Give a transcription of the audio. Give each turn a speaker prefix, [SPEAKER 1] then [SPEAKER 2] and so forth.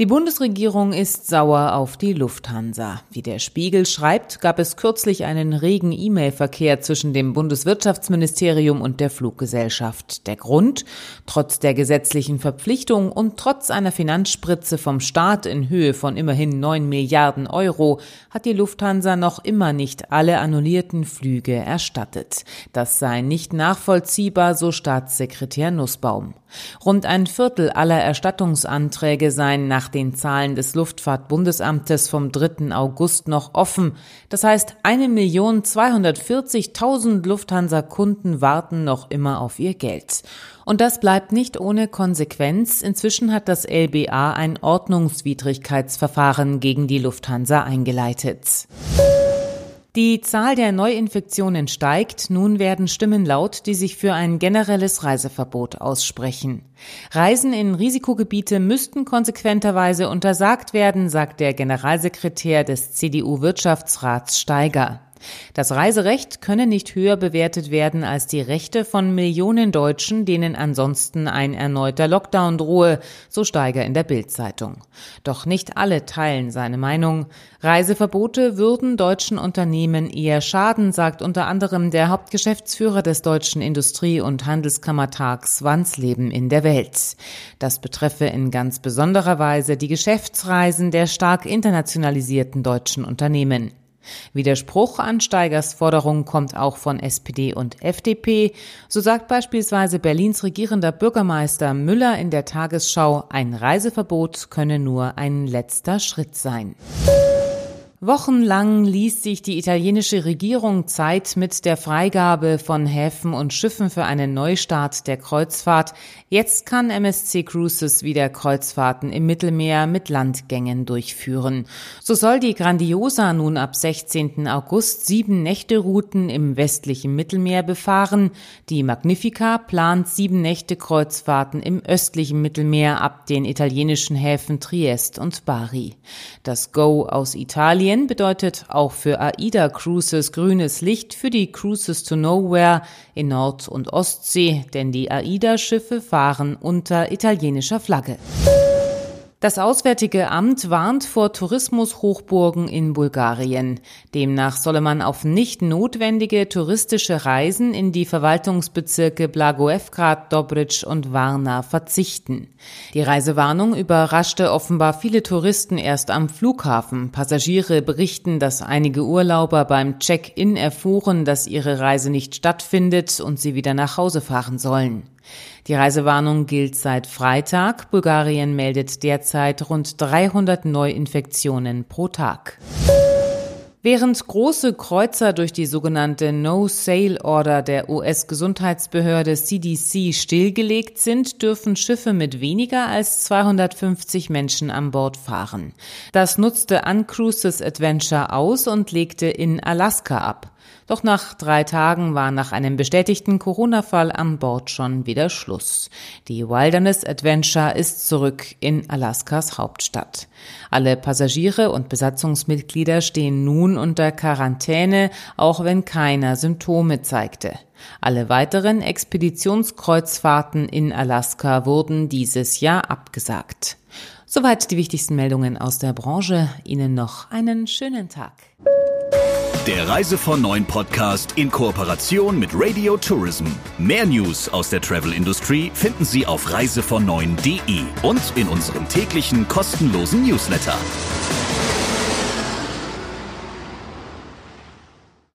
[SPEAKER 1] Die Bundesregierung ist sauer auf die Lufthansa. Wie der Spiegel schreibt, gab es kürzlich einen regen E-Mail-Verkehr zwischen dem Bundeswirtschaftsministerium und der Fluggesellschaft. Der Grund? Trotz der gesetzlichen Verpflichtung und trotz einer Finanzspritze vom Staat in Höhe von immerhin 9 Milliarden Euro hat die Lufthansa noch immer nicht alle annullierten Flüge erstattet. Das sei nicht nachvollziehbar, so Staatssekretär Nussbaum. Rund ein Viertel aller Erstattungsanträge seien nach den Zahlen des Luftfahrtbundesamtes vom 3. August noch offen. Das heißt, 1.240.000 Lufthansa-Kunden warten noch immer auf ihr Geld. Und das bleibt nicht ohne Konsequenz. Inzwischen hat das LBA ein Ordnungswidrigkeitsverfahren gegen die Lufthansa eingeleitet. Die Zahl der Neuinfektionen steigt. Nun werden Stimmen laut, die sich für ein generelles Reiseverbot aussprechen. Reisen in Risikogebiete müssten konsequenterweise untersagt werden, sagt der Generalsekretär des CDU-Wirtschaftsrats Steiger. Das Reiserecht könne nicht höher bewertet werden als die Rechte von Millionen Deutschen, denen ansonsten ein erneuter Lockdown drohe, so Steiger in der Bildzeitung. Doch nicht alle teilen seine Meinung. Reiseverbote würden deutschen Unternehmen eher schaden, sagt unter anderem der Hauptgeschäftsführer des Deutschen Industrie- und Handelskammertags Wandsleben in der Welt. Das betreffe in ganz besonderer Weise die Geschäftsreisen der stark internationalisierten deutschen Unternehmen. Widerspruch an Steigers Forderung kommt auch von SPD und FDP. So sagt beispielsweise Berlins regierender Bürgermeister Müller in der Tagesschau, ein Reiseverbot könne nur ein letzter Schritt sein. Wochenlang ließ sich die italienische Regierung Zeit mit der Freigabe von Häfen und Schiffen für einen Neustart der Kreuzfahrt. Jetzt kann MSC Cruises wieder Kreuzfahrten im Mittelmeer mit Landgängen durchführen. So soll die Grandiosa nun ab 16. August sieben Nächte-Routen im westlichen Mittelmeer befahren. Die Magnifica plant sieben Nächte Kreuzfahrten im östlichen Mittelmeer ab den italienischen Häfen Triest und Bari. Das Go aus Italien Spanien bedeutet auch für AIDA Cruises grünes Licht für die Cruises to Nowhere in Nord- und Ostsee, denn die AIDA-Schiffe fahren unter italienischer Flagge. Das Auswärtige Amt warnt vor Tourismushochburgen in Bulgarien. Demnach solle man auf nicht notwendige touristische Reisen in die Verwaltungsbezirke Blagoevgrad, Dobric und Varna verzichten. Die Reisewarnung überraschte offenbar viele Touristen erst am Flughafen. Passagiere berichten, dass einige Urlauber beim Check-in erfuhren, dass ihre Reise nicht stattfindet und sie wieder nach Hause fahren sollen. Die Reisewarnung gilt seit Freitag. Bulgarien meldet derzeit rund 300 Neuinfektionen pro Tag. Während große Kreuzer durch die sogenannte No-Sail-Order der US-Gesundheitsbehörde CDC stillgelegt sind, dürfen Schiffe mit weniger als 250 Menschen an Bord fahren. Das nutzte Uncruises Adventure aus und legte in Alaska ab. Doch nach drei Tagen war nach einem bestätigten Corona-Fall an Bord schon wieder Schluss. Die Wilderness Adventure ist zurück in Alaskas Hauptstadt. Alle Passagiere und Besatzungsmitglieder stehen nun unter Quarantäne, auch wenn keiner Symptome zeigte. Alle weiteren Expeditionskreuzfahrten in Alaska wurden dieses Jahr abgesagt. Soweit die wichtigsten Meldungen aus der Branche. Ihnen noch einen schönen Tag.
[SPEAKER 2] Der Reise von Neuen Podcast in Kooperation mit Radio Tourism. Mehr News aus der Travel Industry finden Sie auf reisevon und in unserem täglichen kostenlosen Newsletter.